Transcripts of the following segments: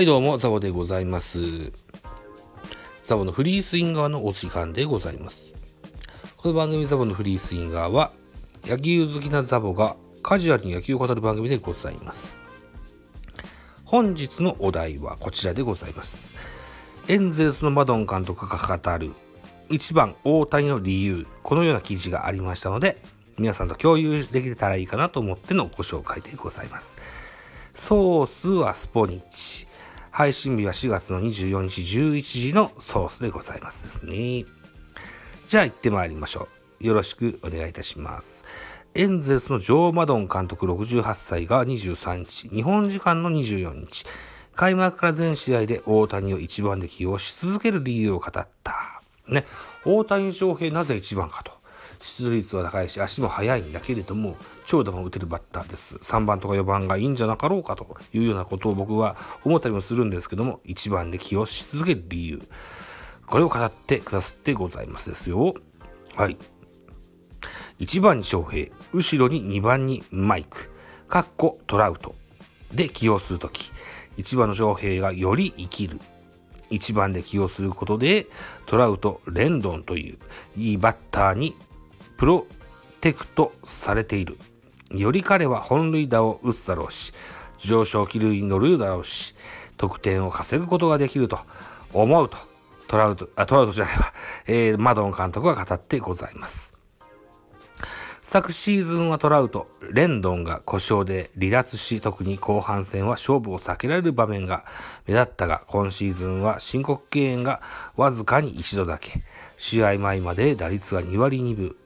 はいどうも、ザボでございます。ザボのフリースインガーのお時間でございます。この番組ザボのフリースインガーは、野球好きなザボがカジュアルに野球を語る番組でございます。本日のお題はこちらでございます。エンゼルスのマドン監督が語る1番大谷の理由、このような記事がありましたので、皆さんと共有できたらいいかなと思ってのご紹介でございます。ソースはスポニチ。配信日は4月の24日11時のソースでございますですね。じゃあ行ってまいりましょう。よろしくお願いいたします。エンゼルスのジョー・マドン監督68歳が23日、日本時間の24日、開幕から全試合で大谷を1番で起用し続ける理由を語った。ね、大谷翔平なぜ1番かと。出塁率は高いし足も速いんだけれども長打も打てるバッターです。3番とか4番がいいんじゃなかろうかというようなことを僕は思ったりもす。るんですけども1番で起用し続ける理由。これを語ってくださってございますですよ。はい。1番に翔平後ろに2番にマイクかっこトラウトで起用するとき。1番の翔平がより生きる。1番で起用することでトラウト、レンドンといういいバッターにプロテクトされている。より彼は本塁打を打つだろうし、上昇気類に乗るだろうし、得点を稼ぐことができると思うと、トラウト、あ、トラウトじゃないわ、えー、マドン監督が語ってございます。昨シーズンはトラウト、レンドンが故障で離脱し、特に後半戦は勝負を避けられる場面が目立ったが、今シーズンは申告敬遠がわずかに一度だけ。試合前まで打率が2割2分、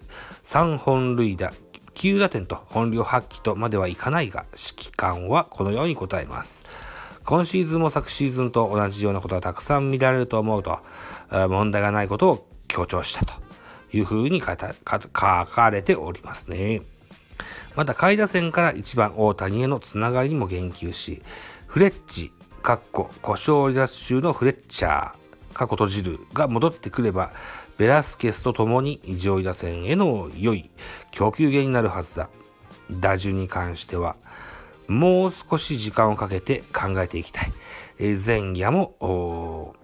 3本塁打、9打点と本領発揮とまではいかないが、指揮官はこのように答えます。今シーズンも昨シーズンと同じようなことはたくさん見られると思うと、問題がないことを強調したというふうに書かれておりますね。また、下位打線から1番大谷へのつながりにも言及し、フレッチ、かっこ故障離脱中のフレッチャー、過去閉じるが戻ってくれば、ベラスケスと共に上位打線への良い供給源になるはずだ。打順に関しては、もう少し時間をかけて考えていきたい。え前夜も、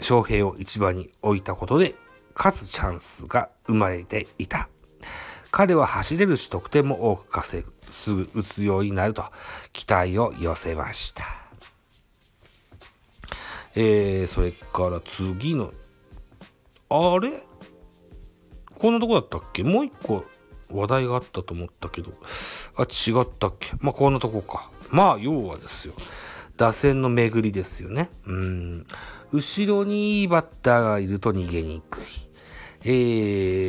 翔平を一番に置いたことで、勝つチャンスが生まれていた。彼は走れるし得点も多く稼ぐ、すぐ打つようになると期待を寄せました。えー、それから次の、あれ？こんなとこだったっけ？もう一個話題があったと思ったけど、あ、違ったっけ？まあ、こんなとこか。まあ、要はですよ。打線の巡りですよね。うん。後ろにいいバッターがいると逃げにくい。え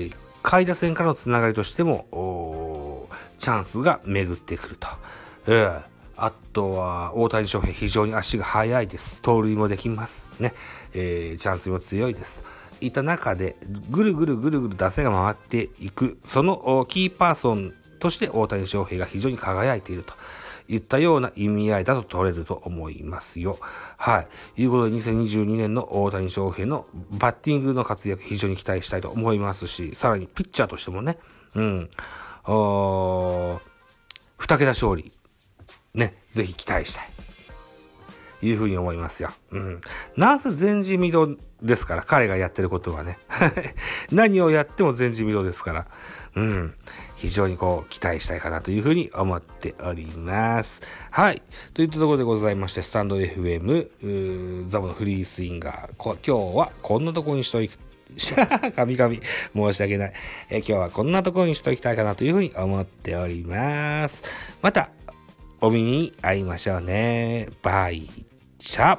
ー、下位打線からのつながりとしても、チャンスが巡ってくると。えーあとは、大谷翔平、非常に足が速いです。盗塁もできます。ね。えー、チャンスも強いです。いた中で、ぐるぐるぐるぐる打線が回っていく、そのキーパーソンとして大谷翔平が非常に輝いていると。いったような意味合いだと取れると思いますよ。はい。いうことで、2022年の大谷翔平のバッティングの活躍、非常に期待したいと思いますし、さらにピッチャーとしてもね、うん、二桁勝利、ね、ぜひ期待したい。いうふうに思いますよ。うん。なんせ前人未到ですから、彼がやってることはね。何をやっても前人未到ですから。うん。非常にこう、期待したいかなというふうに思っております。はい。といったところでございまして、スタンド FM、ザボのフリースインガー、今日はこんなとこにしといて、神々、申し訳ない、え今日はこんなところにしときたいかなというふうに思っております。また、お耳に会いましょうね。バイチャ